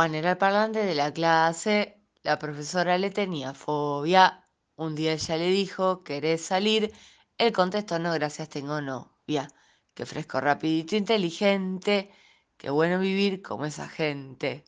Juan era el parlante de la clase, la profesora le tenía fobia. Un día ella le dijo, ¿querés salir? Él contestó, no, gracias, tengo novia. Qué fresco, rapidito, inteligente. Qué bueno vivir como esa gente.